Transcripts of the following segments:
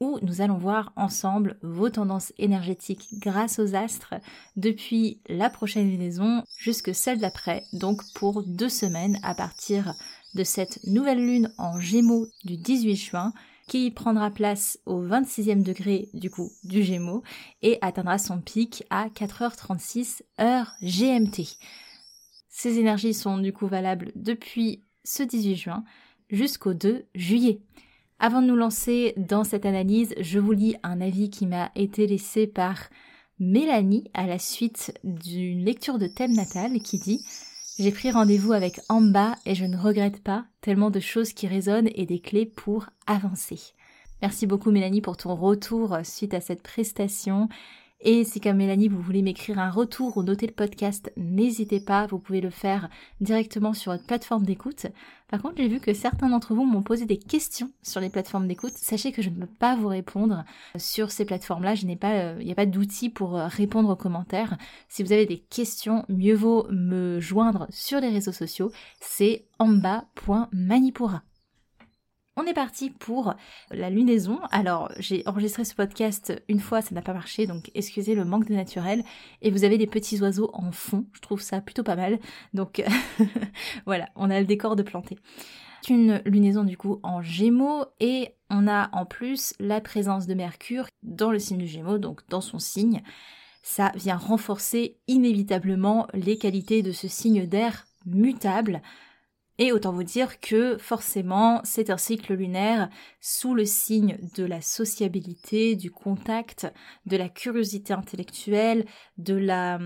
où nous allons voir ensemble vos tendances énergétiques grâce aux astres depuis la prochaine lunaison jusque celle d'après, donc pour deux semaines à partir de cette nouvelle lune en gémeaux du 18 juin qui prendra place au 26e degré du coup du Gémeaux et atteindra son pic à 4h36 heure GMT. Ces énergies sont du coup valables depuis ce 18 juin jusqu'au 2 juillet. Avant de nous lancer dans cette analyse, je vous lis un avis qui m'a été laissé par Mélanie à la suite d'une lecture de thème natal qui dit J'ai pris rendez-vous avec Amba et je ne regrette pas, tellement de choses qui résonnent et des clés pour avancer. Merci beaucoup Mélanie pour ton retour suite à cette prestation et si comme Mélanie, vous voulez m'écrire un retour ou noter le podcast, n'hésitez pas, vous pouvez le faire directement sur votre plateforme d'écoute. Par contre, j'ai vu que certains d'entre vous m'ont posé des questions sur les plateformes d'écoute. Sachez que je ne peux pas vous répondre sur ces plateformes-là. Je n'ai pas, euh, il n'y a pas d'outil pour euh, répondre aux commentaires. Si vous avez des questions, mieux vaut me joindre sur les réseaux sociaux. C'est amba.manipura. On est parti pour la lunaison. Alors, j'ai enregistré ce podcast une fois, ça n'a pas marché, donc excusez le manque de naturel. Et vous avez des petits oiseaux en fond, je trouve ça plutôt pas mal. Donc voilà, on a le décor de planter. C'est une lunaison du coup en gémeaux et on a en plus la présence de Mercure dans le signe du gémeaux, donc dans son signe. Ça vient renforcer inévitablement les qualités de ce signe d'air mutable et autant vous dire que forcément, c'est un cycle lunaire sous le signe de la sociabilité, du contact, de la curiosité intellectuelle, de la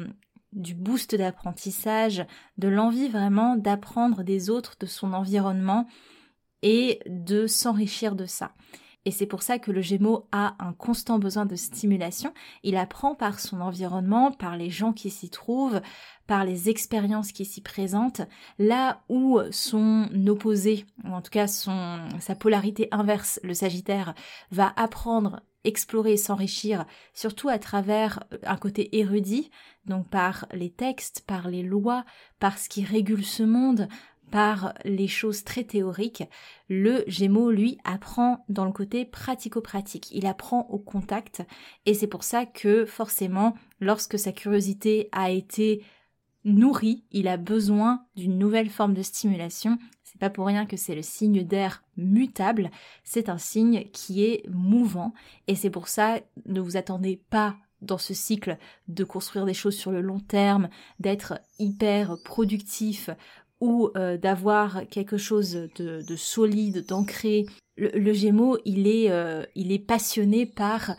du boost d'apprentissage, de l'envie vraiment d'apprendre des autres, de son environnement et de s'enrichir de ça. Et c'est pour ça que le Gémeaux a un constant besoin de stimulation. Il apprend par son environnement, par les gens qui s'y trouvent, par les expériences qui s'y présentent, là où son opposé, ou en tout cas sa polarité inverse, le Sagittaire, va apprendre, explorer, s'enrichir, surtout à travers un côté érudit, donc par les textes, par les lois, par ce qui régule ce monde, par les choses très théoriques, le Gémeaux, lui, apprend dans le côté pratico-pratique. Il apprend au contact et c'est pour ça que forcément, lorsque sa curiosité a été nourrie, il a besoin d'une nouvelle forme de stimulation. C'est pas pour rien que c'est le signe d'air mutable, c'est un signe qui est mouvant et c'est pour ça ne vous attendez pas dans ce cycle de construire des choses sur le long terme, d'être hyper productif ou euh, d'avoir quelque chose de, solide, d'ancré. Le, Gémeaux, il est, euh, il est passionné par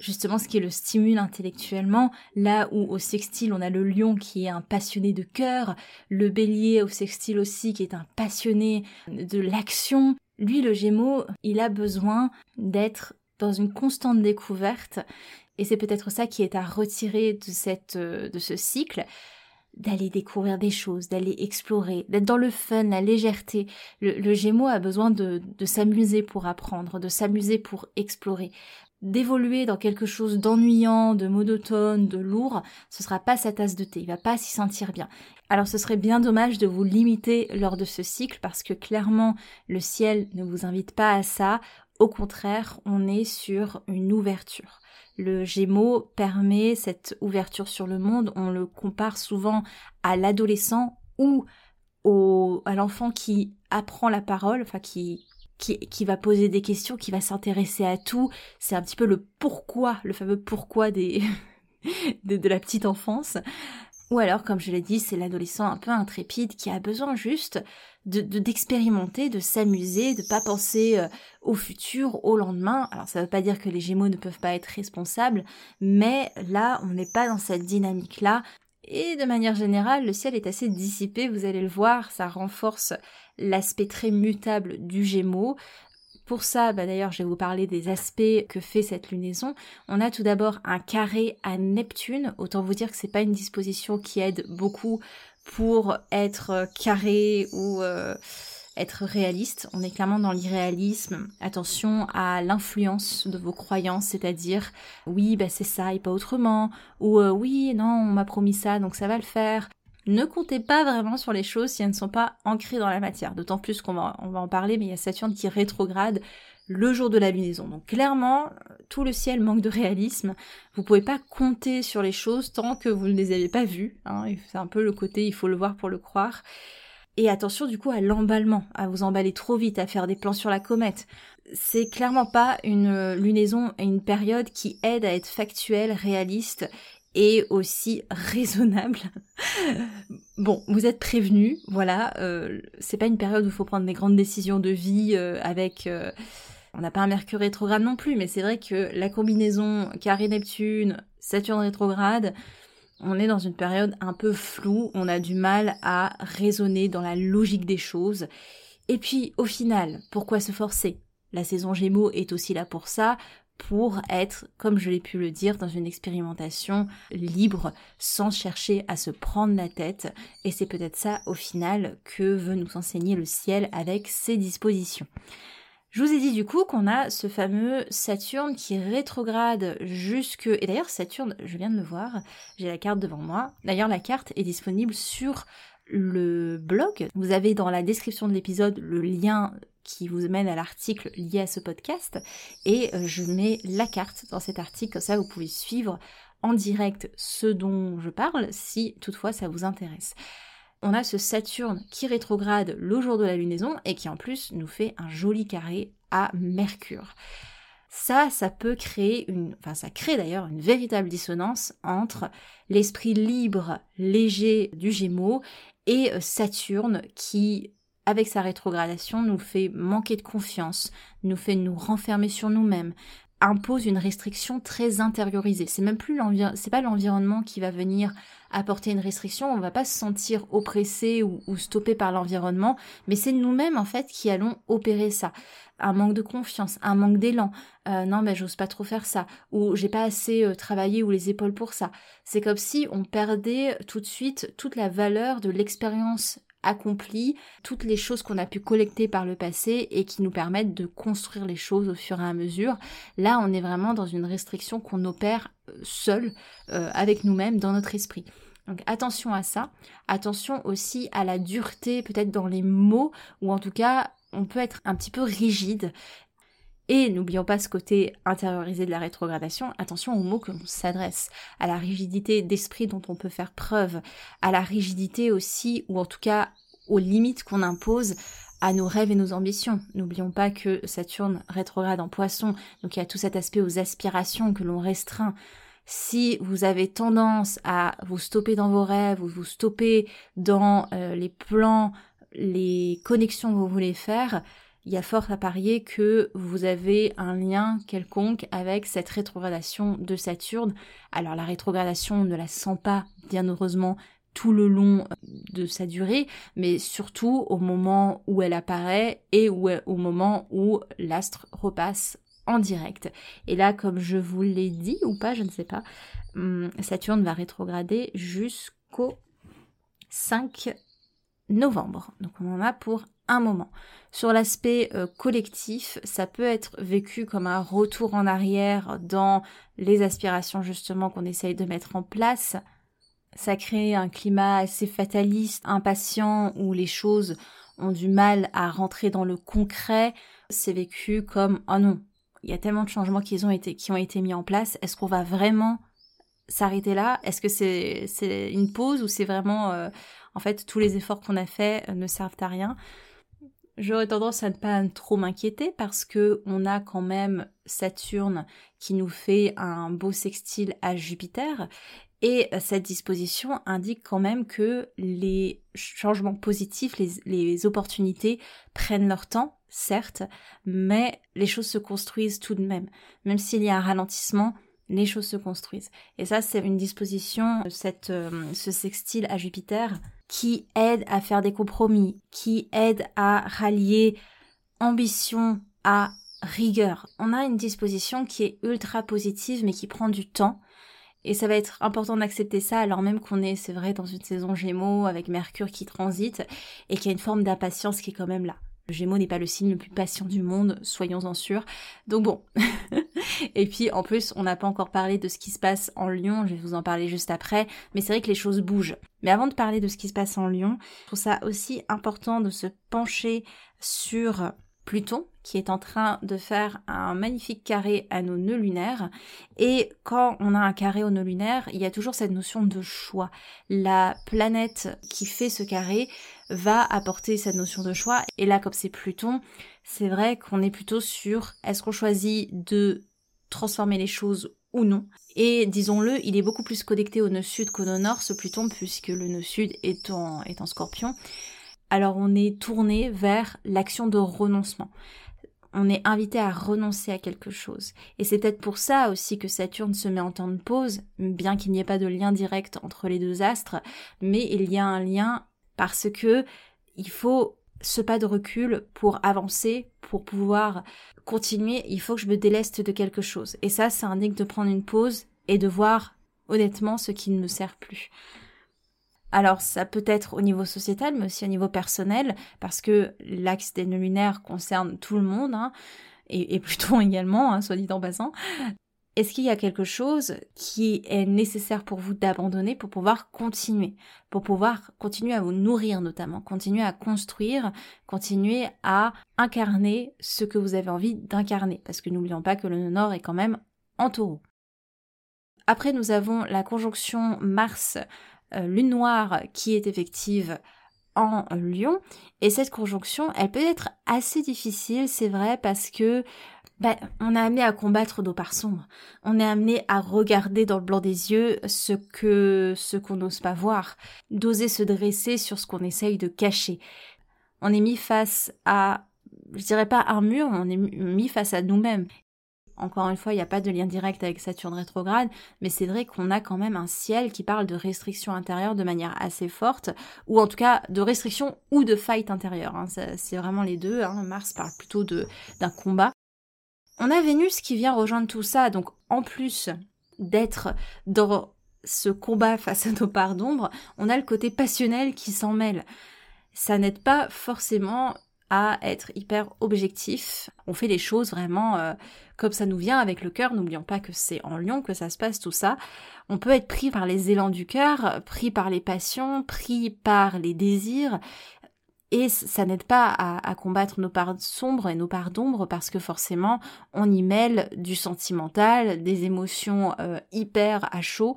justement ce qui le stimule intellectuellement, là où au sextile on a le lion qui est un passionné de cœur, le bélier au sextile aussi qui est un passionné de l'action. Lui, le Gémeaux, il a besoin d'être dans une constante découverte et c'est peut-être ça qui est à retirer de cette euh, de ce cycle, d'aller découvrir des choses, d'aller explorer, d'être dans le fun, la légèreté. Le, Gémeaux a besoin de, de s'amuser pour apprendre, de s'amuser pour explorer. D'évoluer dans quelque chose d'ennuyant, de monotone, de lourd, ce sera pas sa tasse de thé, il va pas s'y sentir bien. Alors ce serait bien dommage de vous limiter lors de ce cycle parce que clairement le ciel ne vous invite pas à ça. Au contraire, on est sur une ouverture. Le Gémeaux permet cette ouverture sur le monde. On le compare souvent à l'adolescent ou à l'enfant qui apprend la parole, enfin qui, va poser des questions, qui va s'intéresser à tout. C'est un petit peu le pourquoi, le fameux pourquoi de la petite enfance. Ou alors, comme je l'ai dit, c'est l'adolescent un peu intrépide qui a besoin juste de d'expérimenter, de, s'amuser, de pas penser euh, au futur, au lendemain. Alors ça veut pas dire que les Gémeaux ne peuvent pas être responsables, mais là, on n'est pas dans cette dynamique-là. Et de manière générale, le ciel est assez dissipé, vous allez le voir, ça renforce l'aspect très mutable du Gémeaux. Pour ça, bah d'ailleurs, je vais vous parler des aspects que fait cette lunaison. On a tout d'abord un carré à Neptune. Autant vous dire que c'est pas une disposition qui aide beaucoup pour être carré ou euh, être réaliste. On est clairement dans l'irréalisme. Attention à l'influence de vos croyances, c'est-à-dire oui, bah c'est ça et pas autrement, ou euh, oui, non, on m'a promis ça, donc ça va le faire. Ne comptez pas vraiment sur les choses si elles ne sont pas ancrées dans la matière. D'autant plus qu'on va, en parler, mais il y a Saturne qui rétrograde le jour de la lunaison. Donc clairement, tout le ciel manque de réalisme. Vous pouvez pas compter sur les choses tant que vous ne les avez pas vues. Hein. C'est un peu le côté il faut le voir pour le croire. Et attention du coup à l'emballement, à vous emballer trop vite, à faire des plans sur la comète. C'est clairement pas une lunaison et une période qui aide à être factuelle, réaliste et aussi raisonnable. bon, vous êtes prévenus, voilà, euh, c'est pas une période où il faut prendre des grandes décisions de vie euh, avec... Euh, on n'a pas un Mercure rétrograde non plus, mais c'est vrai que la combinaison Carré-Neptune, Saturne rétrograde, on est dans une période un peu floue, on a du mal à raisonner dans la logique des choses. Et puis, au final, pourquoi se forcer? La saison Gémeaux est aussi là pour ça, pour être, comme je l'ai pu le dire, dans une expérimentation libre, sans chercher à se prendre la tête. Et c'est peut-être ça, au final, que veut nous enseigner le ciel avec ses dispositions. Je vous ai dit du coup qu'on a ce fameux Saturne qui rétrograde jusque... Et d'ailleurs Saturne, je viens de le voir, j'ai la carte devant moi. D'ailleurs la carte est disponible sur le blog. Vous avez dans la description de l'épisode le lien qui vous mène à l'article lié à ce podcast et euh, je mets la carte dans cet article, comme ça vous pouvez suivre en direct ce dont je parle si toutefois ça vous intéresse. On a ce Saturne qui rétrograde le jour de la lunaison et qui en plus nous fait un joli carré à Mercure. Ça, ça peut créer une, enfin ça crée d'ailleurs une véritable dissonance entre l'esprit libre, léger du Gémeaux et euh, Saturne qui avec sa rétrogradation, nous fait manquer de confiance, nous fait nous renfermer sur nous-mêmes, impose une restriction très intériorisée. C'est même plus pas l'environnement qui va venir apporter une restriction, on va pas se sentir oppressé ou, stoppé par l'environnement, mais c'est nous-mêmes en fait qui allons opérer ça. Un manque de confiance, un manque d'élan. Euh, non, mais j'ose pas trop faire ça. Ou j'ai pas assez euh, travaillé ou les épaules pour ça. C'est comme si on perdait tout de suite toute la valeur de l'expérience accompli toutes les choses qu'on a pu collecter par le passé et qui nous permettent de construire les choses au fur et à mesure. Là, on est vraiment dans une restriction qu'on opère euh, seul, euh, avec nous-mêmes, dans notre esprit. Donc attention à ça, attention aussi à la dureté peut-être dans les mots, ou en tout cas on peut être un petit peu rigide. Et n'oublions pas ce côté intériorisé de la rétrogradation, attention aux mots que l'on s'adresse, à la rigidité d'esprit dont on peut faire preuve, à la rigidité aussi, ou en tout cas aux limites qu'on impose à nos rêves et nos ambitions. N'oublions pas que Saturne rétrograde en poisson, donc il y a tout cet aspect aux aspirations que l'on restreint. Si vous avez tendance à vous stopper dans vos rêves ou vous stopper dans euh, les plans, les connexions que vous voulez faire, il y a fort à parier que vous avez un lien quelconque avec cette rétrogradation de Saturne. Alors la rétrogradation, on ne la sent pas, bien heureusement, tout le long de sa durée, mais surtout au moment où elle apparaît et au moment où l'astre repasse en direct. Et là, comme je vous l'ai dit ou pas, je ne sais pas, hum, Saturne va rétrograder jusqu'au 5 novembre. Donc on en a pour un moment. Sur l'aspect euh, collectif, ça peut être vécu comme un retour en arrière dans les aspirations justement qu'on essaye de mettre en place. Ça crée un climat assez fataliste, impatient, où les choses ont du mal à rentrer dans le concret. C'est vécu comme oh non, il y a tellement de changements qui ont été, qui ont été mis en place. Est-ce qu'on va vraiment s'arrêter là? Est-ce que c'est une pause ou c'est vraiment euh, en fait tous les efforts qu'on a faits euh, ne servent à rien J'aurais tendance à ne pas trop m'inquiéter parce que on a quand même Saturne qui nous fait un beau sextile à Jupiter Et euh, cette disposition indique quand même que les changements positifs, les, opportunités prennent leur temps, certes, mais les choses se construisent tout de même. Même s'il y a un ralentissement, les choses se construisent. Et ça, c'est une disposition, cette, euh, ce sextile à Jupiter, qui aide à faire des compromis, qui aide à rallier ambition à rigueur. On a une disposition qui est ultra positive, mais qui prend du temps et ça va être important d'accepter ça alors même qu'on est, c'est vrai, dans une saison Gémeaux avec Mercure qui transite et qu'il y a une forme d'impatience qui est quand même là. Le Gémeaux n'est pas le signe le plus patient du monde, soyons-en sûrs. Donc bon. et puis en plus, on n'a pas encore parlé de ce qui se passe en Lyon, je vais vous en parler juste après, mais c'est vrai que les choses bougent. Mais avant de parler de ce qui se passe en Lyon, je trouve ça aussi important de se pencher sur Pluton, qui est en train de faire un magnifique carré à nos nœuds lunaires. Et quand on a un carré aux nœuds lunaires, il y a toujours cette notion de choix. La planète qui fait ce carré va apporter cette notion de choix. Et là, comme c'est Pluton, c'est vrai qu'on est plutôt sur est-ce qu'on choisit de transformer les choses ou non. Et disons-le, il est beaucoup plus connecté au nœud sud qu'au nœud nord, ce Pluton, puisque le nœud sud est en, est en scorpion alors on est tourné vers l'action de renoncement. On est invité à renoncer à quelque chose. Et c'est peut-être pour ça aussi que Saturne se met en temps de pause, bien qu'il n'y ait pas de lien direct entre les deux astres, mais il y a un lien parce que il faut ce pas de recul pour avancer, pour pouvoir continuer, il faut que je me déleste de quelque chose. Et ça, ça indique de prendre une pause et de voir honnêtement ce qui ne me sert plus. Alors ça peut être au niveau sociétal, mais aussi au niveau personnel, parce que l'axe des lunaires concerne tout le monde, hein, et, Pluton également, hein, soit dit en passant. Est-ce qu'il y a quelque chose qui est nécessaire pour vous d'abandonner pour pouvoir continuer, pour pouvoir continuer à vous nourrir notamment, continuer à construire, continuer à incarner ce que vous avez envie d'incarner, parce que n'oublions pas que le nord est quand même en taureau. Après, nous avons la conjonction Mars euh, lune noire qui est effective en lion. Et cette conjonction, elle peut être assez difficile, c'est vrai, parce que ben, on est amené à combattre nos parts sombres. On est amené à regarder dans le blanc des yeux ce que ce qu'on n'ose pas voir, d'oser se dresser sur ce qu'on essaye de cacher. On est mis face à, je dirais pas un mur, on est mis face à nous-mêmes. Encore une fois, il n'y a pas de lien direct avec Saturne rétrograde, mais c'est vrai qu'on a quand même un ciel qui parle de restriction intérieure de manière assez forte, ou en tout cas de restriction ou de fight intérieure. Hein. C'est vraiment les deux. Hein. Mars parle plutôt d'un combat. On a Vénus qui vient rejoindre tout ça, donc en plus d'être dans ce combat face à nos parts d'ombre, on a le côté passionnel qui s'en mêle. Ça n'aide pas forcément à être hyper objectif. On fait les choses vraiment euh, comme ça nous vient avec le cœur. N'oublions pas que c'est en lion que ça se passe tout ça. On peut être pris par les élans du cœur, pris par les passions, pris par les désirs. Et ça n'aide pas à, combattre nos parts sombres et nos parts d'ombre parce que forcément on y mêle du sentimental, des émotions euh, hyper à chaud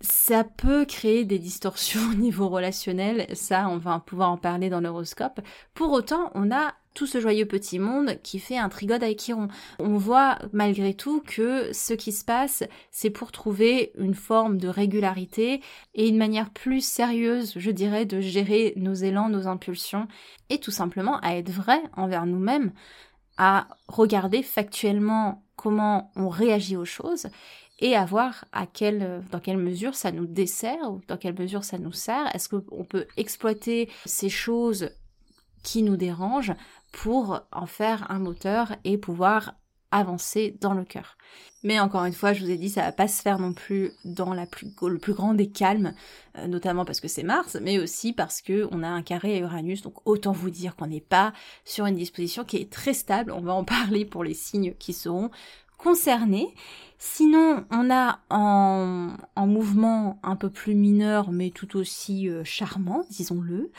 ça peut créer des distorsions au niveau relationnel, ça on va pouvoir en parler dans l'horoscope. Pour autant, on a tout ce joyeux petit monde qui fait un trigode avec Chiron. On voit malgré tout que ce qui se passe, c'est pour trouver une forme de régularité et une manière plus sérieuse, je dirais, de gérer nos élans, nos impulsions, et tout simplement à être vrai envers nous-mêmes, à regarder factuellement comment on réagit aux choses et à voir à quelle, dans quelle mesure ça nous dessert ou dans quelle mesure ça nous sert. Est-ce qu'on peut exploiter ces choses qui nous dérangent pour en faire un moteur et pouvoir avancer dans le cœur. Mais encore une fois, je vous ai dit, ça va pas se faire non plus dans le plus grand des calmes, euh, notamment parce que c'est Mars, mais aussi parce que on a un carré à Uranus, donc autant vous dire qu'on n'est pas sur une disposition qui est très stable. On va en parler pour les signes qui seront concernés. Sinon, on a en, en mouvement un peu plus mineur, mais tout aussi euh, charmant, disons-le,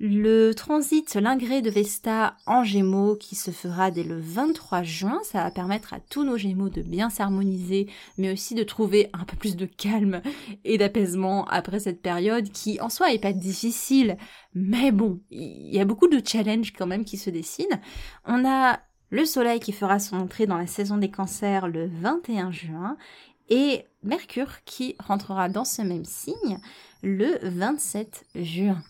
le transit l'ingré de Vesta en Gémeaux qui se fera dès le 23 juin, ça va permettre à tous nos Gémeaux de bien s'harmoniser, mais aussi de trouver un peu plus de calme et d'apaisement après cette période qui en soi est pas difficile, mais bon, il y a beaucoup de challenges quand même qui se dessinent. On a le Soleil qui fera son entrée dans la saison des cancers le 21 juin et Mercure qui rentrera dans ce même signe le 27 juin.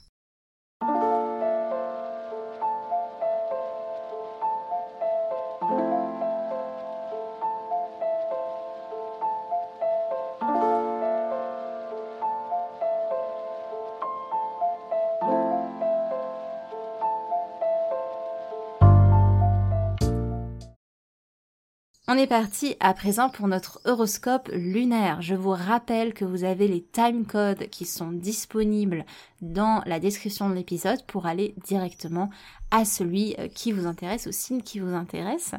Est parti à présent pour notre horoscope lunaire. Je vous rappelle que vous avez les time codes qui sont disponibles dans la description de l'épisode pour aller directement à celui euh, qui vous intéresse, au signe qui vous intéresse.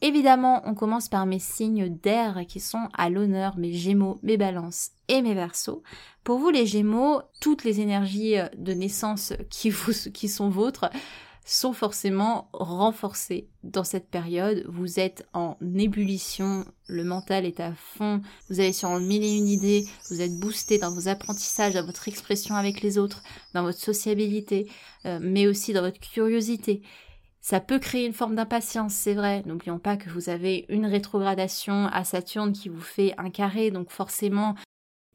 Évidemment, on commence par mes signes d'air qui sont à l'honneur, mes gémeaux, mes balances et mes versos. Pour vous les gémeaux, toutes les énergies euh, de naissance qui, vous, qui sont vôtres sont forcément renforcés dans cette période. Vous êtes en ébullition, le mental est à fond, vous avez sur mille et une idées, vous êtes boosté dans vos apprentissages, dans votre expression avec les autres, dans votre sociabilité, euh, mais aussi dans votre curiosité. Ça peut créer une forme d'impatience, c'est vrai. N'oublions pas que vous avez une rétrogradation à Saturne qui vous fait un carré, donc forcément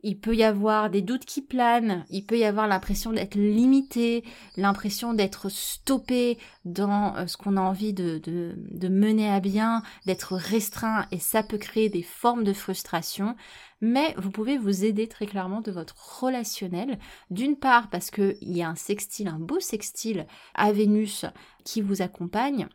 il peut y avoir des doutes qui planent, il peut y avoir l'impression d'être limité, l'impression d'être stoppé dans euh, ce qu'on a envie de, de, mener à bien, d'être restreint, et ça peut créer des formes de frustration. Mais vous pouvez vous aider très clairement de votre relationnel, d'une part parce qu'il y a un sextile, un beau sextile à Vénus qui vous accompagne,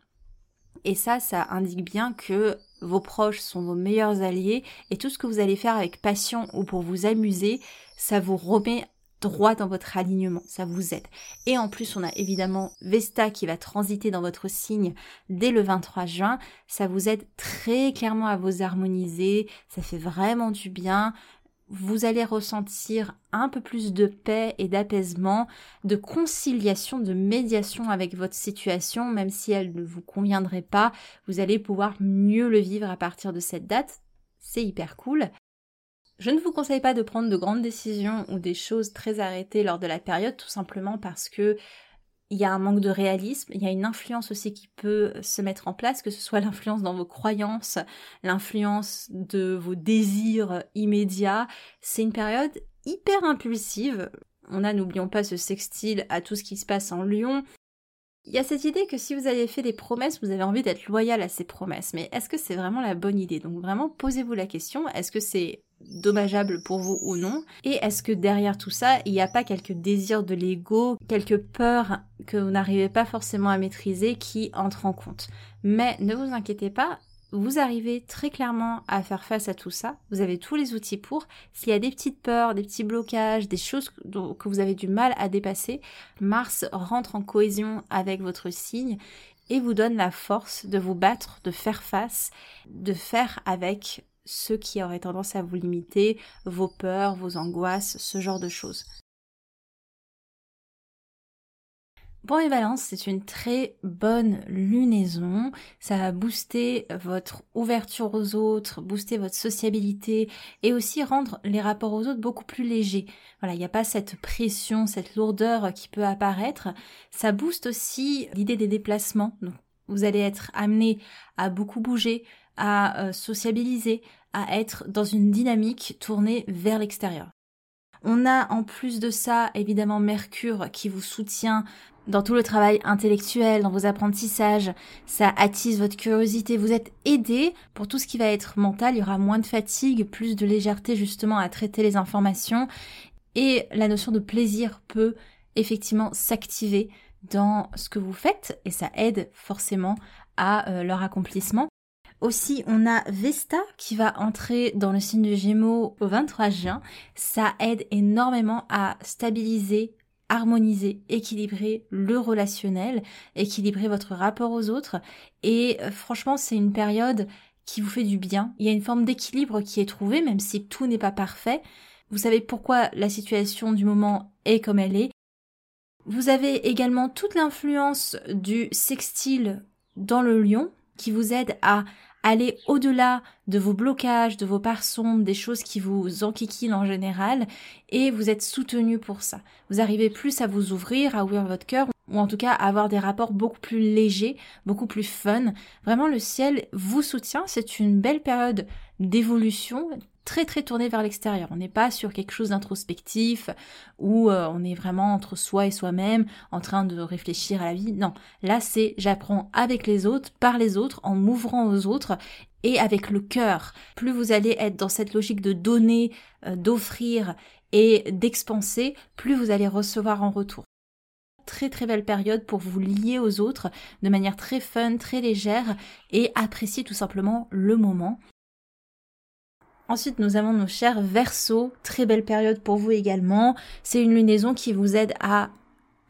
et ça, ça indique bien que vos proches sont vos meilleurs alliés et tout ce que vous allez faire avec passion ou pour vous amuser, ça vous remet droit dans votre alignement, ça vous aide. Et en plus, on a évidemment Vesta qui va transiter dans votre signe dès le 23 juin. Ça vous aide très clairement à vous harmoniser, ça fait vraiment du bien vous allez ressentir un peu plus de paix et d'apaisement, de conciliation, de médiation avec votre situation, même si elle ne vous conviendrait pas, vous allez pouvoir mieux le vivre à partir de cette date. C'est hyper cool. Je ne vous conseille pas de prendre de grandes décisions ou des choses très arrêtées lors de la période, tout simplement parce que il y a un manque de réalisme, il y a une influence aussi qui peut se mettre en place, que ce soit l'influence dans vos croyances, l'influence de vos désirs immédiats. C'est une période hyper impulsive. On a, n'oublions pas, ce sextile à tout ce qui se passe en Lyon. Il y a cette idée que si vous avez fait des promesses, vous avez envie d'être loyal à ces promesses. Mais est-ce que c'est vraiment la bonne idée? Donc vraiment, posez-vous la question. Est-ce que c'est dommageable pour vous ou non Et est-ce que derrière tout ça, il n'y a pas quelques désirs de l'ego, quelques peurs que vous n'arrivez pas forcément à maîtriser qui entrent en compte? Mais ne vous inquiétez pas, vous arrivez très clairement à faire face à tout ça. Vous avez tous les outils pour. S'il y a des petites peurs, des petits blocages, des choses que vous avez du mal à dépasser, Mars rentre en cohésion avec votre signe et vous donne la force de vous battre, de faire face, de faire avec ceux qui auraient tendance à vous limiter, vos peurs, vos angoisses, ce genre de choses. Pour les balances, c'est une très bonne lunaison. Ça va booster votre ouverture aux autres, booster votre sociabilité et aussi rendre les rapports aux autres beaucoup plus légers. Voilà, il n'y a pas cette pression, cette lourdeur qui peut apparaître. Ça booste aussi l'idée des déplacements. vous allez être amené à beaucoup bouger, à euh, sociabiliser, à être dans une dynamique tournée vers l'extérieur. On a en plus de ça évidemment Mercure qui vous soutient dans tout le travail intellectuel, dans vos apprentissages, ça attise votre curiosité, vous êtes aidé. Pour tout ce qui va être mental, il y aura moins de fatigue, plus de légèreté justement à traiter les informations. Et la notion de plaisir peut effectivement s'activer dans ce que vous faites. Et ça aide forcément à euh, leur accomplissement. Aussi, on a Vesta qui va entrer dans le signe de Gémeaux au 23 juin. Ça aide énormément à stabiliser, harmoniser, équilibrer le relationnel, équilibrer votre rapport aux autres. Et euh, franchement, c'est une période qui vous fait du bien. Il y a une forme d'équilibre qui est trouvée, même si tout n'est pas parfait. Vous savez pourquoi la situation du moment est comme elle est. Vous avez également toute l'influence du sextile dans le lion qui vous aide à aller au-delà de vos blocages, de vos parts sombres, des choses qui vous enquiquinent en général, et vous êtes soutenu pour ça. Vous arrivez plus à vous ouvrir, à ouvrir votre cœur. ou en tout cas avoir des rapports beaucoup plus légers, beaucoup plus fun. Vraiment, le ciel vous soutient. C'est une belle période d'évolution très très tournée vers l'extérieur. On n'est pas sur quelque chose d'introspectif où euh, on est vraiment entre soi et soi-même en train de réfléchir à la vie. Non, là c'est j'apprends avec les autres, par les autres, en m'ouvrant aux autres et avec le cœur. Plus vous allez être dans cette logique de donner, euh, d'offrir et d'expanser, plus vous allez recevoir en retour très très belle période pour vous lier aux autres de manière très fun, très légère et apprécier tout simplement le moment. Ensuite, nous avons nos chers Verseaux, très belle période pour vous également. C'est une lunaison qui vous aide à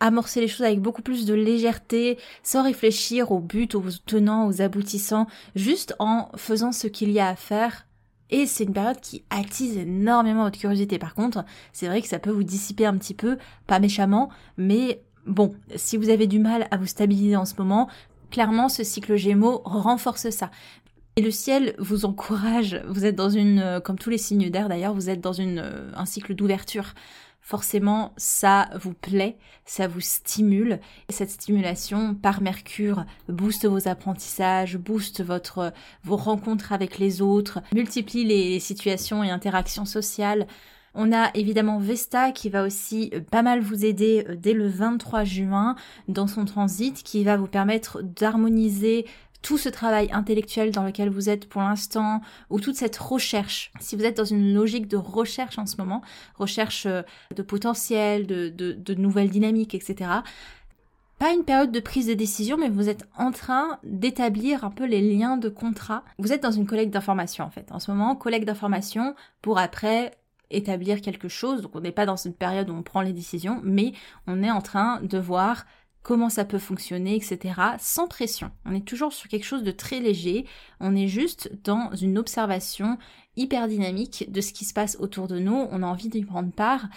amorcer les choses avec beaucoup plus de légèreté, sans réfléchir au but, aux tenants, aux aboutissants, juste en faisant ce qu'il y a à faire. Et c'est une période qui attise énormément votre curiosité. Par contre, c'est vrai que ça peut vous dissiper un petit peu, pas méchamment, mais Bon, si vous avez du mal à vous stabiliser en ce moment, clairement ce cycle Gémeaux renforce ça. Et le ciel vous encourage, vous êtes dans une, euh, comme tous les signes d'air d'ailleurs, vous êtes dans une, euh, un cycle d'ouverture. Forcément, ça vous plaît, ça vous stimule. Et cette stimulation par Mercure booste vos apprentissages, booste votre, vos rencontres avec les autres, multiplie les situations et interactions sociales. On a évidemment Vesta qui va aussi euh, pas mal vous aider euh, dès le 23 juin dans son transit qui va vous permettre d'harmoniser tout ce travail intellectuel dans lequel vous êtes pour l'instant, ou toute cette recherche, si vous êtes dans une logique de recherche en ce moment, recherche euh, de potentiel, de, de nouvelles dynamiques, etc., pas une période de prise de décision, mais vous êtes en train d'établir un peu les liens de contrat. Vous êtes dans une collecte d'informations en fait. En ce moment, collecte d'informations pour après établir quelque chose. Donc on n'est pas dans une période où on prend les décisions, mais on est en train de voir comment ça peut fonctionner, etc. sans pression. On est toujours sur quelque chose de très léger. On est juste dans une observation hyper dynamique de ce qui se passe autour de nous. On a envie d'y prendre part.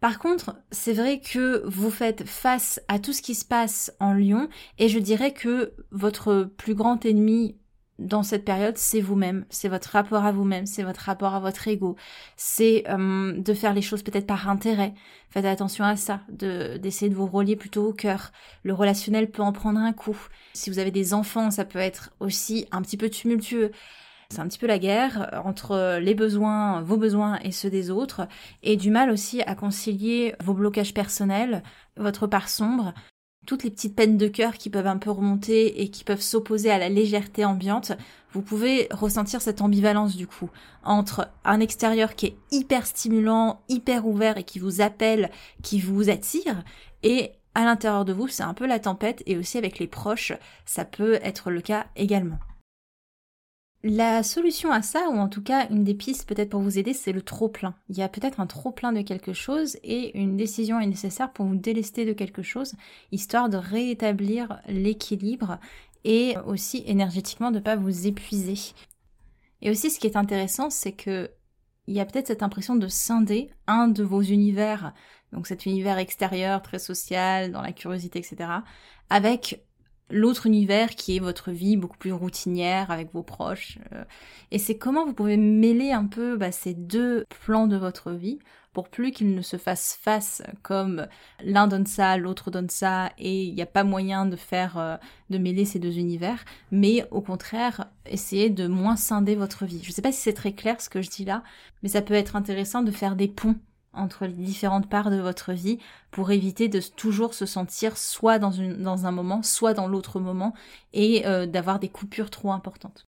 Par contre, c'est vrai que vous faites face à tout ce qui se passe en Lyon et je dirais que votre plus grand ennemi dans cette période, c'est vous-même, c'est votre rapport à vous-même, c'est votre rapport à votre ego, c'est euh, de faire les choses peut-être par intérêt. Faites attention à ça, de d'essayer de vous relier plutôt au cœur. Le relationnel peut en prendre un coup. Si vous avez des enfants, ça peut être aussi un petit peu tumultueux. C'est un petit peu la guerre entre les besoins, vos besoins et ceux des autres, et du mal aussi à concilier vos blocages personnels, votre part sombre, toutes les petites peines de cœur qui peuvent un peu remonter et qui peuvent s'opposer à la légèreté ambiante, vous pouvez ressentir cette ambivalence du coup entre un extérieur qui est hyper stimulant, hyper ouvert et qui vous appelle, qui vous attire, et à l'intérieur de vous, c'est un peu la tempête et aussi avec les proches, ça peut être le cas également. La solution à ça, ou en tout cas une des pistes peut-être pour vous aider, c'est le trop-plein. Il y a peut-être un trop-plein de quelque chose et une décision est nécessaire pour vous délester de quelque chose, histoire de rétablir l'équilibre et aussi énergétiquement de ne pas vous épuiser. Et aussi ce qui est intéressant, c'est que il y a peut-être cette impression de scinder un de vos univers, donc cet univers extérieur très social, dans la curiosité, etc., avec l'autre univers qui est votre vie beaucoup plus routinière avec vos proches. Euh. et c'est comment vous pouvez mêler un peu bah, ces deux plans de votre vie pour plus qu'ils ne se fassent face comme l'un donne ça, l'autre donne ça, et il n'y a pas moyen de faire, euh, de mêler ces deux univers, mais au contraire, essayer de moins scinder votre vie. Je ne sais pas si c'est très clair ce que je dis là, mais ça peut être intéressant de faire des ponts entre les différentes parts de votre vie pour éviter de toujours se sentir soit dans, un moment, soit dans l'autre moment et euh, d'avoir des coupures trop importantes.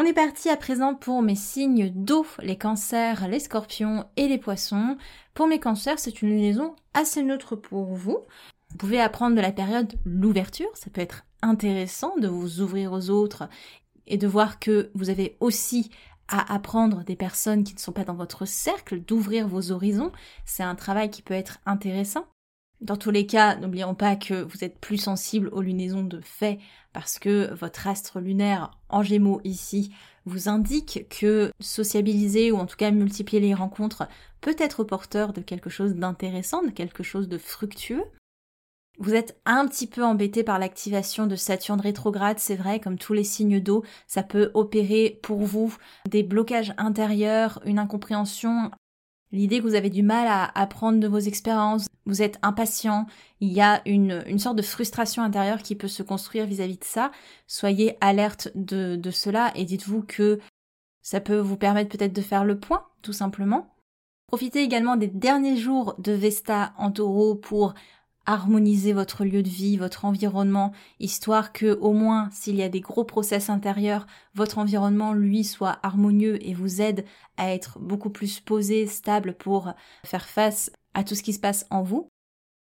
On est parti à présent pour mes signes d'eau, les cancers, les scorpions et les poissons. Pour mes cancers, c'est une liaison assez neutre pour vous. Vous pouvez apprendre de la période l'ouverture, ça peut être intéressant de vous ouvrir aux autres et de voir que vous avez aussi à apprendre des personnes qui ne sont pas dans votre cercle, d'ouvrir vos horizons. C'est un travail qui peut être intéressant. Dans tous les cas, n'oublions pas que vous êtes plus sensible aux lunaisons de fait parce que votre astre lunaire en gémeaux ici vous indique que sociabiliser ou en tout cas multiplier les rencontres peut être porteur de quelque chose d'intéressant, de quelque chose de fructueux. Vous êtes un petit peu embêté par l'activation de Saturne rétrograde, c'est vrai, comme tous les signes d'eau, ça peut opérer pour vous des blocages intérieurs, une incompréhension, l'idée que vous avez du mal à apprendre de vos expériences, vous êtes impatient, il y a une, sorte de frustration intérieure qui peut se construire vis-à-vis de ça. Soyez alerte de, de cela et dites-vous que ça peut vous permettre peut-être de faire le point, tout simplement. Profitez également des derniers jours de Vesta en taureau pour harmoniser votre lieu de vie, votre environnement, histoire que au moins s'il y a des gros process intérieurs, votre environnement lui soit harmonieux et vous aide à être beaucoup plus posé, stable pour faire face à tout ce qui se passe en vous.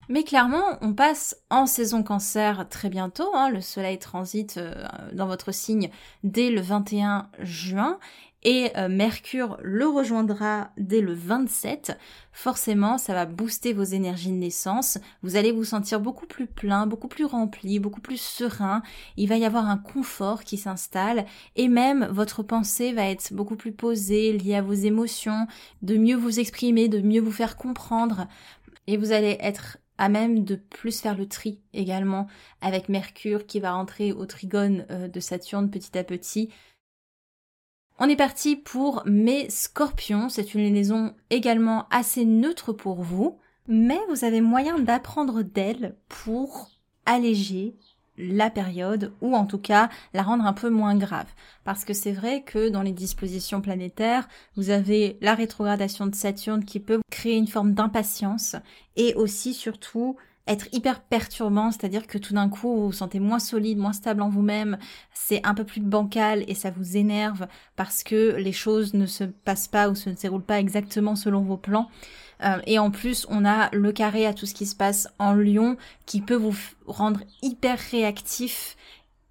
Mais clairement, on passe en saison cancer très bientôt. Hein. le soleil transite euh, dans votre signe dès le 21 juin. Et euh, Mercure le rejoindra dès le 27, forcément ça va booster vos énergies de naissance, vous allez vous sentir beaucoup plus plein, beaucoup plus rempli, beaucoup plus serein, il va y avoir un confort qui s'installe. Et même votre pensée va être beaucoup plus posée, liée à vos émotions, de mieux vous exprimer, de mieux vous faire comprendre. Et vous allez être à même de plus faire le tri également avec Mercure qui va rentrer au trigone euh, de Saturne petit à petit on est parti pour mes scorpions. C'est une liaison également assez neutre pour vous, mais vous avez moyen d'apprendre d'elle pour alléger la période ou en tout cas la rendre un peu moins grave. Parce que c'est vrai que dans les dispositions planétaires, vous avez la rétrogradation de Saturne qui peut créer une forme d'impatience et aussi surtout être hyper perturbant, c'est-à-dire que tout d'un coup vous vous sentez moins solide, moins stable en vous-même, c'est un peu plus bancal et ça vous énerve parce que les choses ne se passent pas ou se déroulent pas exactement selon vos plans. Euh, et en plus, on a le carré à tout ce qui se passe en Lyon qui peut vous rendre hyper réactif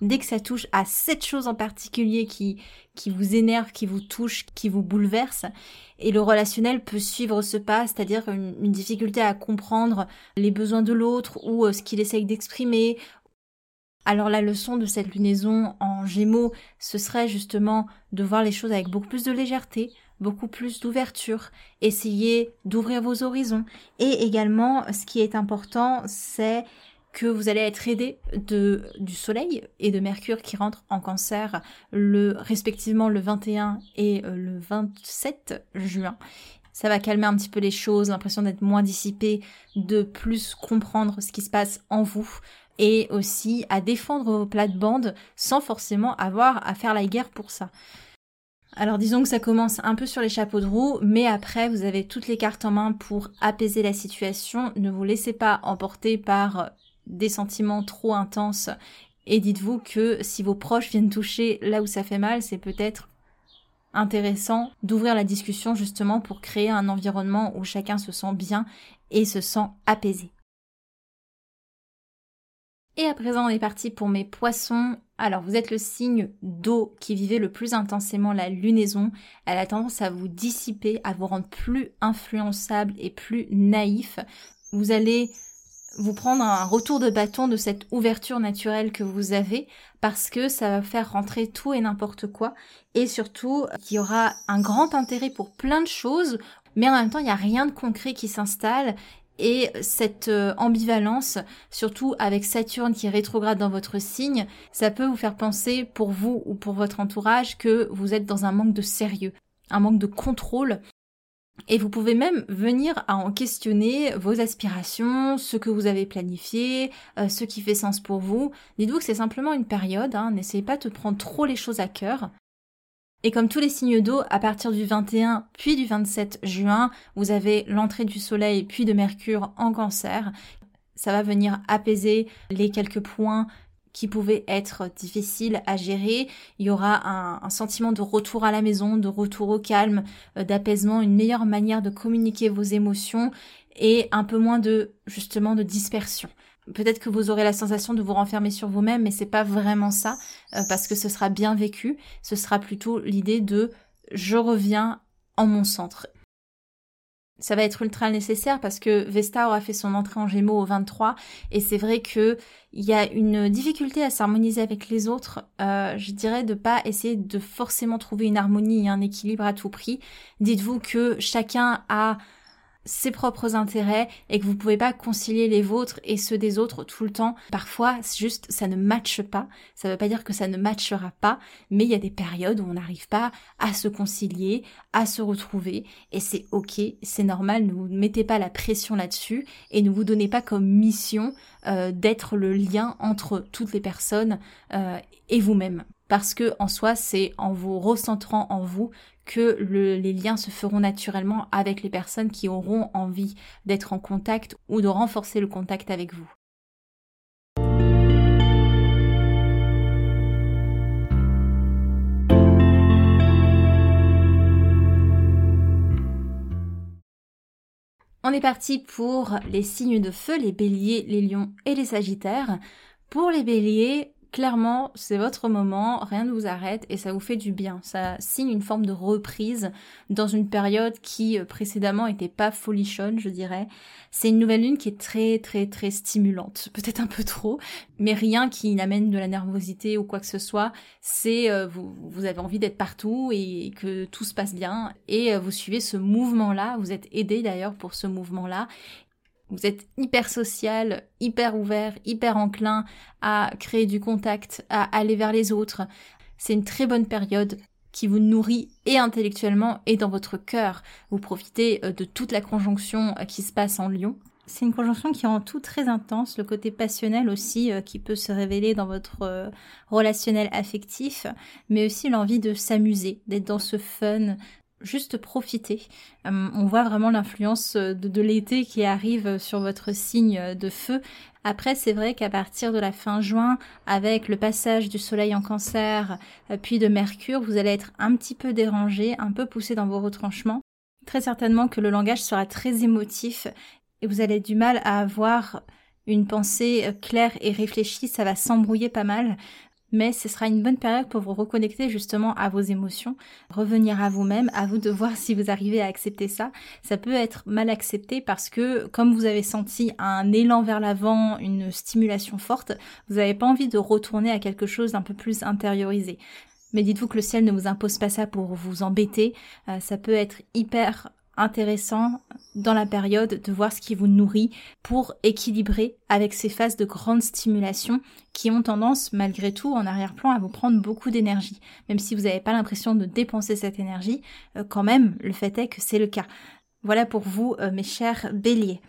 dès que ça touche à cette chose en particulier qui, qui vous énerve, qui vous touche, qui vous bouleverse. Et le relationnel peut suivre ce pas, c'est-à-dire une, difficulté à comprendre les besoins de l'autre ou euh, ce qu'il essaye d'exprimer. Alors la leçon de cette lunaison en gémeaux, ce serait justement de voir les choses avec beaucoup plus de légèreté, beaucoup plus d'ouverture, essayer d'ouvrir vos horizons. Et également, ce qui est important, c'est que vous allez être aidé de, du Soleil et de Mercure qui rentrent en cancer le, respectivement le 21 et euh, le 27 juin. Ça va calmer un petit peu les choses, l'impression d'être moins dissipé, de plus comprendre ce qui se passe en vous et aussi à défendre vos plates-bandes sans forcément avoir à faire la guerre pour ça. Alors disons que ça commence un peu sur les chapeaux de roue, mais après vous avez toutes les cartes en main pour apaiser la situation. Ne vous laissez pas emporter par des sentiments trop intenses. Et dites-vous que si vos proches viennent toucher là où ça fait mal, c'est peut-être intéressant d'ouvrir la discussion justement pour créer un environnement où chacun se sent bien et se sent apaisé. Et à présent, on est parti pour mes poissons. Alors, vous êtes le signe d'eau qui vivait le plus intensément la lunaison. Elle a tendance à vous dissiper, à vous rendre plus influençable et plus naïf. Vous allez vous prendre un retour de bâton de cette ouverture naturelle que vous avez parce que ça va faire rentrer tout et n'importe quoi et surtout qu'il y aura un grand intérêt pour plein de choses mais en même temps il n'y a rien de concret qui s'installe et cette euh, ambivalence, surtout avec Saturne qui est rétrograde dans votre signe, ça peut vous faire penser pour vous ou pour votre entourage que vous êtes dans un manque de sérieux, un manque de contrôle et vous pouvez même venir à en questionner vos aspirations, ce que vous avez planifié, euh, ce qui fait sens pour vous. Dites-vous que c'est simplement une période, hein, n'essayez pas de prendre trop les choses à cœur. Et comme tous les signes d'eau, à partir du 21 puis du 27 juin, vous avez l'entrée du Soleil puis de Mercure en cancer. Ça va venir apaiser les quelques points qui pouvaient être difficiles à gérer. Il y aura un, sentiment de retour à la maison, de retour au calme, euh, d'apaisement, une meilleure manière de communiquer vos émotions et un peu moins de justement de dispersion. Peut-être que vous aurez la sensation de vous renfermer sur vous-même, mais c'est pas vraiment ça, euh, parce que ce sera bien vécu. Ce sera plutôt l'idée de je reviens en mon centre ça va être ultra nécessaire parce que Vesta aura fait son entrée en Gémeaux au 23 et c'est vrai que il y a une difficulté à s'harmoniser avec les autres. Euh, je dirais de pas essayer de forcément trouver une harmonie et un équilibre à tout prix. Dites-vous que chacun a ses propres intérêts et que vous pouvez pas concilier les vôtres et ceux des autres tout le temps. Parfois, juste ça ne matche pas. Ça veut pas dire que ça ne matchera pas, mais il y a des périodes où on n'arrive pas à se concilier, à se retrouver et c'est OK, c'est normal, ne vous mettez pas la pression là-dessus et ne vous donnez pas comme mission euh, d'être le lien entre toutes les personnes euh, et vous-même parce que en soi, c'est en vous recentrant en vous que les liens se feront naturellement avec les personnes qui auront envie d'être en contact ou de renforcer le contact avec vous. On est parti pour les signes de feu, les béliers, les lions et les sagittaires. Pour les béliers, clairement, c'est votre moment, rien ne vous arrête et ça vous fait du bien. Ça signe une forme de reprise dans une période qui euh, précédemment était pas folichonne, je dirais. C'est une nouvelle lune qui est très très très stimulante, peut-être un peu trop, mais rien qui n'amène de la nervosité ou quoi que ce soit. C'est euh, vous, vous avez envie d'être partout et que tout se passe bien et euh, vous suivez ce mouvement-là. Vous êtes aidé d'ailleurs pour ce mouvement-là vous êtes hyper social, hyper ouvert, hyper enclin à créer du contact, à aller vers les autres. C'est une très bonne période qui vous nourrit et intellectuellement et dans votre cœur. Vous profitez euh, de toute la conjonction euh, qui se passe en Lyon. C'est une conjonction qui en tout très intense, le côté passionnel aussi euh, qui peut se révéler dans votre relationnel affectif, mais aussi l'envie de s'amuser, d'être dans ce fun, juste profiter. Euh, on voit vraiment l'influence euh, de, l'été qui arrive sur votre signe de feu. Après, c'est vrai qu'à partir de la fin juin, avec le passage du soleil en cancer, euh, puis de Mercure, vous allez être un petit peu dérangé, un peu poussé dans vos retranchements. Très certainement que le langage sera très émotif et vous allez du mal à avoir une pensée claire et réfléchie, ça va s'embrouiller pas mal mais ce sera une bonne période pour vous reconnecter justement à vos émotions, revenir à vous-même, à vous de voir si vous arrivez à accepter ça. Ça peut être mal accepté parce que comme vous avez senti un élan vers l'avant, une stimulation forte, vous n'avez pas envie de retourner à quelque chose d'un peu plus intériorisé. Mais dites-vous que le ciel ne vous impose pas ça pour vous embêter. Euh, ça peut être hyper intéressant dans la période de voir ce qui vous nourrit pour équilibrer avec ces phases de grande stimulation qui ont tendance malgré tout en arrière-plan à vous prendre beaucoup d'énergie. Même si vous n'avez pas l'impression de dépenser cette énergie, euh, quand même le fait est que c'est le cas. Voilà pour vous euh, mes chers béliers.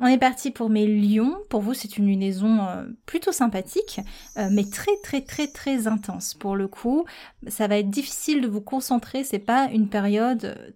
On est parti pour mes lions. Pour vous, c'est une lunaison euh, plutôt sympathique, euh, mais très très très très intense. Pour le coup, ça va être difficile de vous concentrer. C'est pas une période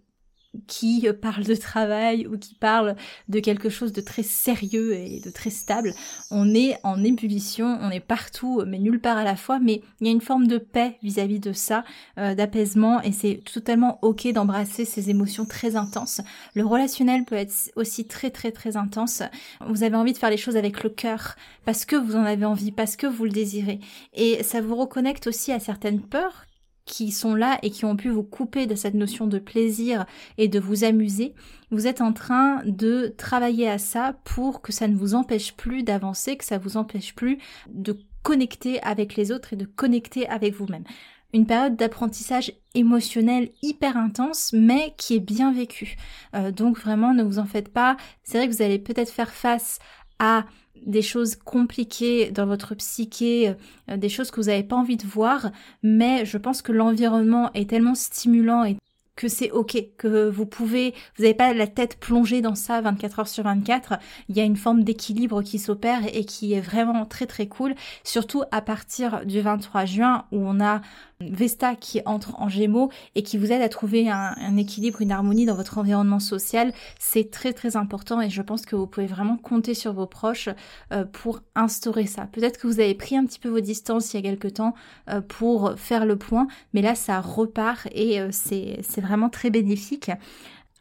qui parle de travail ou qui parle de quelque chose de très sérieux et de très stable. On est en ébullition, on est partout, mais nulle part à la fois, mais il y a une forme de paix vis-à-vis de ça, euh, d'apaisement, et c'est totalement ok d'embrasser ces émotions très intenses. Le relationnel peut être aussi très très très intense. Vous avez envie de faire les choses avec le cœur, parce que vous en avez envie, parce que vous le désirez. Et ça vous reconnecte aussi à certaines peurs qui sont là et qui ont pu vous couper de cette notion de plaisir et de vous amuser, vous êtes en train de travailler à ça pour que ça ne vous empêche plus d'avancer, que ça vous empêche plus de connecter avec les autres et de connecter avec vous-même. Une période d'apprentissage émotionnel hyper intense, mais qui est bien vécue. Euh, donc vraiment, ne vous en faites pas. C'est vrai que vous allez peut-être faire face à des choses compliquées dans votre psyché, euh, des choses que vous n'avez pas envie de voir, mais je pense que l'environnement est tellement stimulant et que c'est ok, que vous pouvez, vous n'avez pas la tête plongée dans ça 24 heures sur 24. Il y a une forme d'équilibre qui s'opère et qui est vraiment très très cool, surtout à partir du 23 juin où on a Vesta qui entre en Gémeaux et qui vous aide à trouver un, équilibre, une harmonie dans votre environnement social, c'est très très important et je pense que vous pouvez vraiment compter sur vos proches euh, pour instaurer ça. Peut-être que vous avez pris un petit peu vos distances il y a quelque temps euh, pour faire le point, mais là ça repart et euh, c'est vraiment très bénéfique.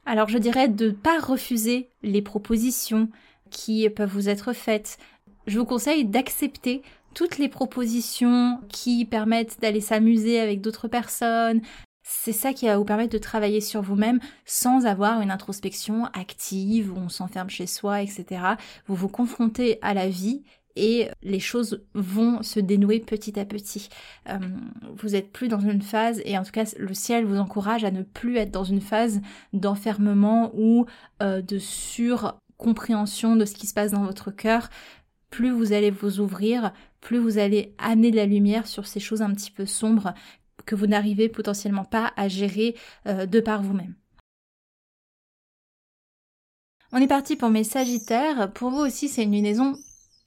Alors je dirais de ne pas refuser les propositions qui peuvent vous être faites. Je vous conseille d'accepter toutes les propositions qui permettent d'aller s'amuser avec d'autres personnes. C'est ça qui va vous permettre de travailler sur vous-même sans avoir une introspection active où on s'enferme chez soi, etc. Vous vous confrontez à la vie et les choses vont se dénouer petit à petit. Euh, vous êtes plus dans une phase et en tout cas le ciel vous encourage à ne plus être dans une phase d'enfermement ou euh, de surcompréhension de ce qui se passe dans votre cœur. Plus vous allez vous ouvrir, plus vous allez amener de la lumière sur ces choses un petit peu sombres que vous n'arrivez potentiellement pas à gérer euh, de par vous-même. On est parti pour mes Sagittaires. Pour vous aussi, c'est une lunaison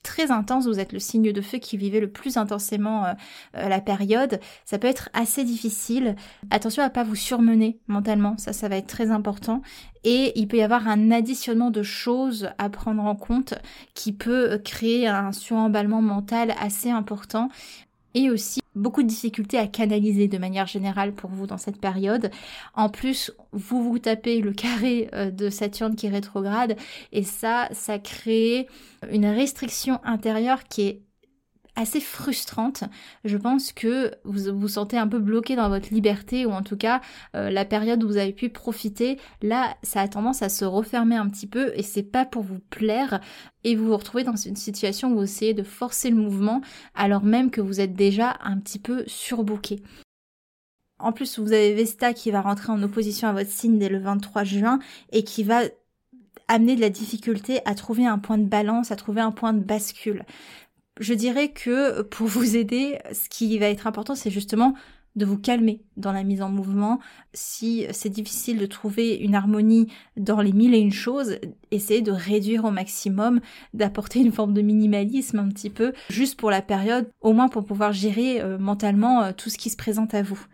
très intense, vous êtes le signe de feu qui vivait le plus intensément euh, euh, la période, ça peut être assez difficile. Attention à pas vous surmener mentalement, ça ça va être très important. Et il peut y avoir un additionnement de choses à prendre en compte qui peut créer un suremballement mental assez important et aussi beaucoup de difficultés à canaliser de manière générale pour vous dans cette période. En plus, vous vous tapez le carré euh, de Saturne qui est rétrograde et ça, ça crée une restriction intérieure qui est assez frustrante. Je pense que vous vous sentez un peu bloqué dans votre liberté ou en tout cas euh, la période où vous avez pu profiter, là ça a tendance à se refermer un petit peu et c'est pas pour vous plaire et vous vous retrouvez dans une situation où vous essayez de forcer le mouvement alors même que vous êtes déjà un petit peu surbooké. En plus, vous avez Vesta qui va rentrer en opposition à votre signe dès le 23 juin et qui va amener de la difficulté à trouver un point de balance, à trouver un point de bascule je dirais que pour vous aider, ce qui va être important, c'est justement de vous calmer dans la mise en mouvement. Si c'est difficile de trouver une harmonie dans les mille et une choses, essayez de réduire au maximum, d'apporter une forme de minimalisme un petit peu, juste pour la période, au moins pour pouvoir gérer euh, mentalement euh, tout ce qui se présente à vous.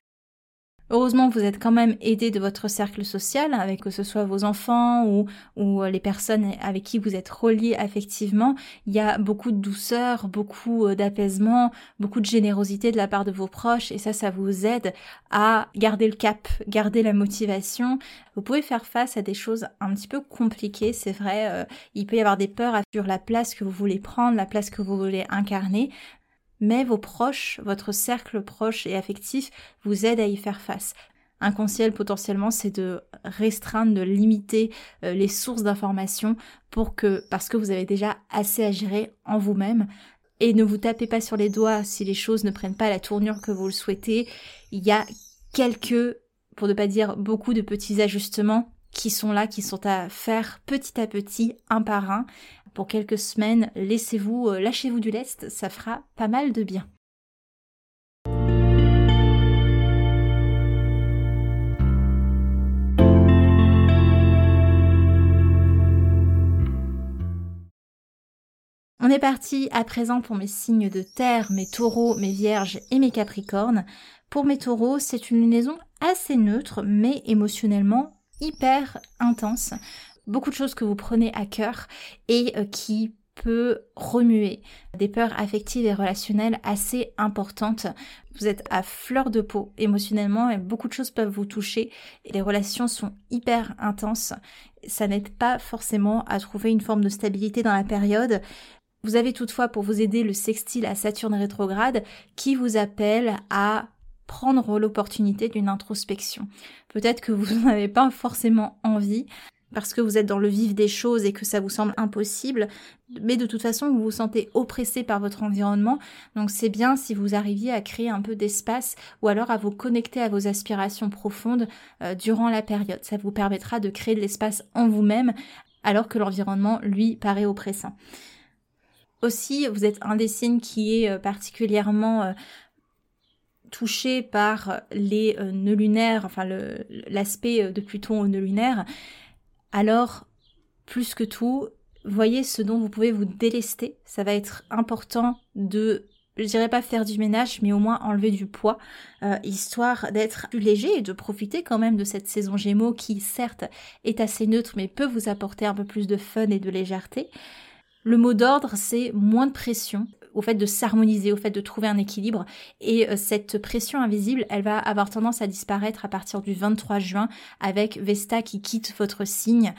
Heureusement, vous êtes quand même aidé de votre cercle social, avec que ce soit vos enfants ou, ou les personnes avec qui vous êtes reliés affectivement. Il y a beaucoup de douceur, beaucoup euh, d'apaisement, beaucoup de générosité de la part de vos proches et ça, ça vous aide à garder le cap, garder la motivation. Vous pouvez faire face à des choses un petit peu compliquées, c'est vrai. Euh, il peut y avoir des peurs sur la place que vous voulez prendre, la place que vous voulez incarner mais vos proches, votre cercle proche et affectif vous aident à y faire face. Un conseil potentiellement, c'est de restreindre, de limiter euh, les sources d'informations parce que vous avez déjà assez à gérer en vous-même, et ne vous tapez pas sur les doigts si les choses ne prennent pas la tournure que vous le souhaitez. Il y a quelques, pour ne pas dire beaucoup de petits ajustements qui sont là, qui sont à faire petit à petit, un par un, pour quelques semaines, laissez-vous, euh, lâchez-vous du lest, ça fera pas mal de bien. On est parti à présent pour mes signes de terre, mes taureaux, mes vierges et mes capricornes. Pour mes taureaux, c'est une liaison assez neutre, mais émotionnellement hyper intense beaucoup de choses que vous prenez à cœur et euh, qui peut remuer des peurs affectives et relationnelles assez importantes. Vous êtes à fleur de peau émotionnellement et beaucoup de choses peuvent vous toucher et les relations sont hyper intenses. Ça n'aide pas forcément à trouver une forme de stabilité dans la période. Vous avez toutefois pour vous aider le sextile à Saturne rétrograde qui vous appelle à prendre l'opportunité d'une introspection. Peut-être que vous n'en avez pas forcément envie, parce que vous êtes dans le vif des choses et que ça vous semble impossible, mais de toute façon vous vous sentez oppressé par votre environnement, donc c'est bien si vous arriviez à créer un peu d'espace ou alors à vous connecter à vos aspirations profondes euh, durant la période. Ça vous permettra de créer de l'espace en vous-même alors que l'environnement lui paraît oppressant. Aussi, vous êtes un des signes qui est euh, particulièrement euh, touché par les nœuds lunaires, enfin l'aspect de Pluton au nœud lunaire, alors plus que tout, voyez ce dont vous pouvez vous délester. Ça va être important de, je dirais pas faire du ménage, mais au moins enlever du poids, euh, histoire d'être plus léger et de profiter quand même de cette saison Gémeaux qui, certes, est assez neutre, mais peut vous apporter un peu plus de fun et de légèreté. Le mot d'ordre, c'est moins de pression au fait de s'harmoniser, au fait de trouver un équilibre. Et euh, cette pression invisible, elle va avoir tendance à disparaître à partir du 23 juin avec Vesta qui quitte votre signe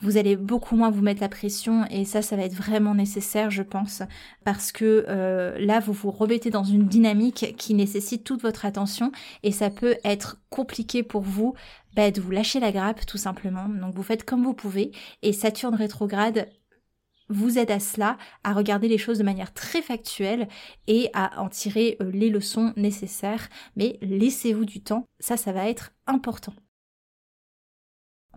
vous allez beaucoup moins vous mettre la pression et ça, ça va être vraiment nécessaire, je pense, parce que euh, là, vous vous remettez dans une dynamique qui nécessite toute votre attention et ça peut être compliqué pour vous bah, de vous lâcher la grappe, tout simplement. Donc vous faites comme vous pouvez et Saturne rétrograde vous aide à cela, à regarder les choses de manière très factuelle et à en tirer euh, les leçons nécessaires. Mais laissez-vous du temps, ça, ça va être important.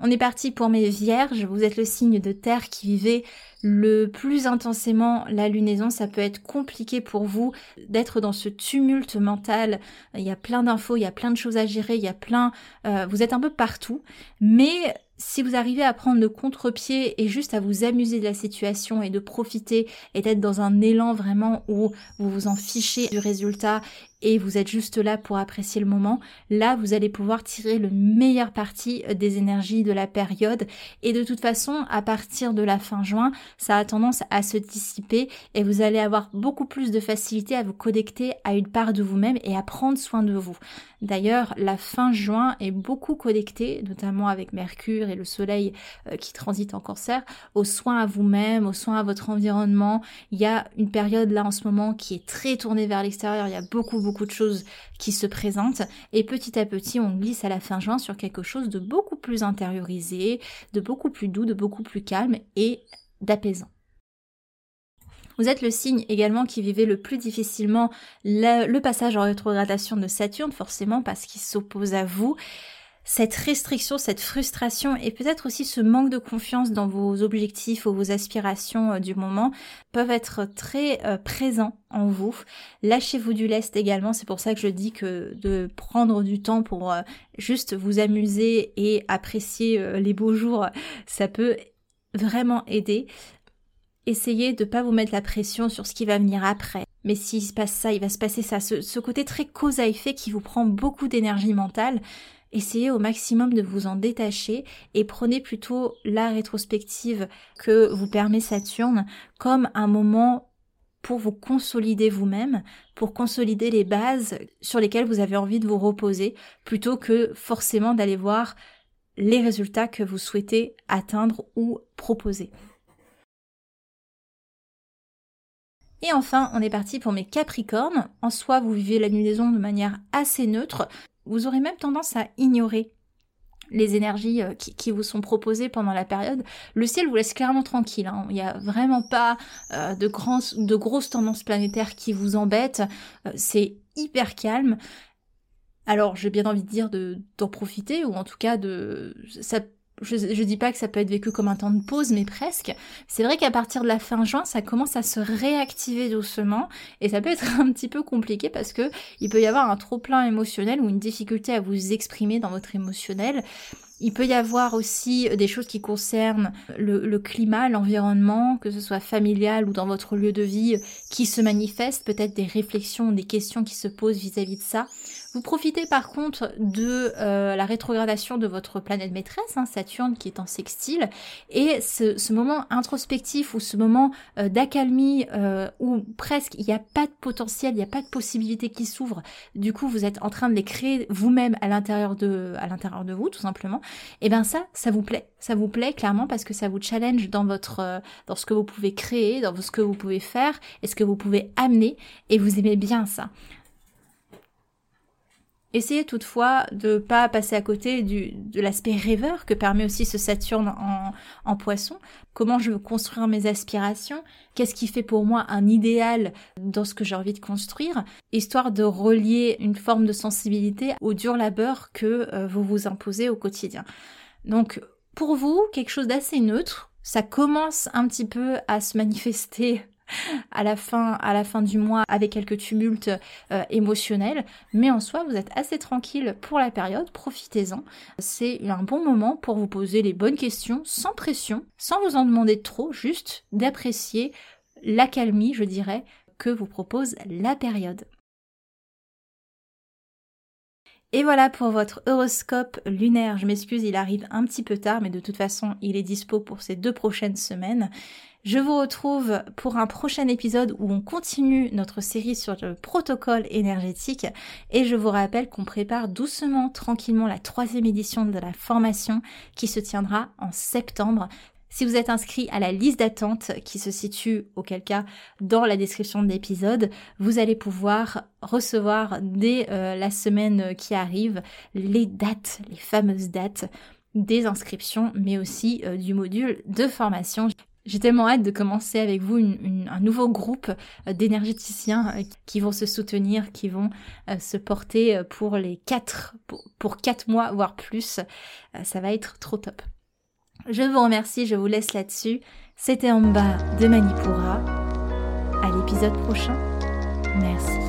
On est parti pour mes vierges, vous êtes le signe de terre qui vivait le plus intensément la lunaison, ça peut être compliqué pour vous d'être dans ce tumulte mental, il y a plein d'infos, il y a plein de choses à gérer, il y a plein... Euh, vous êtes un peu partout, mais si vous arrivez à prendre le contre-pied et juste à vous amuser de la situation et de profiter et d'être dans un élan vraiment où vous vous en fichez du résultat et vous êtes juste là pour apprécier le moment, là vous allez pouvoir tirer le meilleur parti des énergies de la période et de toute façon à partir de la fin juin ça a tendance à se dissiper et vous allez avoir beaucoup plus de facilité à vous connecter à une part de vous-même et à prendre soin de vous. D'ailleurs, la fin juin est beaucoup connectée, notamment avec Mercure et le Soleil euh, qui transite en cancer, aux soins à vous-même, aux soins à votre environnement. Il y a une période là en ce moment qui est très tournée vers l'extérieur, il y a beaucoup beaucoup de choses qui se présentent et petit à petit on glisse à la fin juin sur quelque chose de beaucoup plus intériorisé, de beaucoup plus doux, de beaucoup plus calme et d'apaisant. Vous êtes le signe également qui vivait le plus difficilement le, passage en rétrogradation de Saturne, forcément parce qu'il s'oppose à vous. Cette restriction, cette frustration et peut-être aussi ce manque de confiance dans vos objectifs ou vos aspirations euh, du moment peuvent être très euh, présents en vous. Lâchez-vous du lest également, c'est pour ça que je dis que de prendre du temps pour euh, juste vous amuser et apprécier les beaux jours, ça peut vraiment aider. Essayez de ne pas vous mettre la pression sur ce qui va venir après. Mais s'il se passe ça, il va se passer ça. Ce, côté très cause à effet qui vous prend beaucoup d'énergie mentale, essayez au maximum de vous en détacher et prenez plutôt la rétrospective que vous permet Saturne comme un moment pour vous consolider vous-même, pour consolider les bases sur lesquelles vous avez envie de vous reposer, plutôt que forcément d'aller voir les résultats que vous souhaitez atteindre ou proposer. Et enfin, on est parti pour mes Capricornes. En soi, vous vivez la lunaison de manière assez neutre. Vous aurez même tendance à ignorer les énergies euh, qui, vous sont proposées pendant la période. Le ciel vous laisse clairement tranquille. Hein. Il n'y a vraiment pas euh, de, grosses tendances planétaires qui vous embêtent. Euh, c'est hyper calme. Alors, j'ai bien envie de dire d'en profiter, ou en tout cas de... je, je dis pas que ça peut être vécu comme un temps de pause, mais presque. C'est vrai qu'à partir de la fin juin, ça commence à se réactiver doucement et ça peut être un petit peu compliqué parce que il peut y avoir un trop plein émotionnel ou une difficulté à vous exprimer dans votre émotionnel. Il peut y avoir aussi des choses qui concernent le, climat, l'environnement, que ce soit familial ou dans votre lieu de vie, qui se manifestent, peut-être des réflexions, des questions qui se posent vis-à-vis de ça. Vous profitez par contre de euh, la rétrogradation de votre planète maîtresse, hein, Saturne qui est en sextile, et ce, moment introspectif ou ce moment euh, d'accalmie euh, où presque il n'y a pas de potentiel, il n'y a pas de possibilités qui s'ouvrent. Du coup, vous êtes en train de les créer vous-même à l'intérieur de, à l'intérieur de vous, tout simplement. Et eh bien ça, ça vous plaît, ça vous plaît clairement parce que ça vous challenge dans votre, dans ce que vous pouvez créer, dans ce que vous pouvez faire, et ce que vous pouvez amener, et vous aimez bien ça. Essayez toutefois de pas passer à côté du, de l'aspect rêveur que permet aussi ce Saturne en, en poisson. Comment je veux construire mes aspirations? Qu'est-ce qui fait pour moi un idéal dans ce que j'ai envie de construire? Histoire de relier une forme de sensibilité au dur labeur que euh, vous vous imposez au quotidien. Donc, pour vous, quelque chose d'assez neutre. Ça commence un petit peu à se manifester à la fin, du mois avec quelques tumultes euh, émotionnels. Mais en soi, vous êtes assez tranquille pour la période. Profitez-en. C'est un bon moment pour vous poser les bonnes questions sans pression, sans vous en demander trop, juste d'apprécier l'accalmie, je dirais, que vous propose la période. Et voilà pour votre horoscope lunaire. Je m'excuse, il arrive un petit peu tard, mais de toute façon, il est dispo pour ces deux prochaines semaines. Je vous retrouve pour un prochain épisode où on continue notre série sur le protocole énergétique et je vous rappelle qu'on prépare doucement, tranquillement la troisième édition de la formation qui se tiendra en septembre. Si vous êtes inscrit à la liste d'attente qui se situe auquel cas dans la description de l'épisode, vous allez pouvoir recevoir dès euh, la semaine qui arrive les dates, les fameuses dates des inscriptions, mais aussi euh, du module de formation. J'ai tellement hâte de commencer avec vous un nouveau groupe euh, d'énergéticiens qui vont se soutenir, qui vont se porter pour les quatre, pour, quatre mois, voire plus. Ça va être trop top. Je vous remercie, je vous laisse là-dessus. C'était en bas de Manipura. À l'épisode prochain. Merci.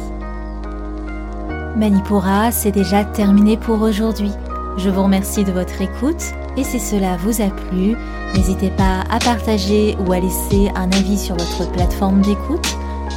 Manipura, c'est déjà terminé pour aujourd'hui. Je vous remercie de votre écoute et si cela vous a plu, n'hésitez pas à partager ou à laisser un avis sur votre plateforme d'écoute.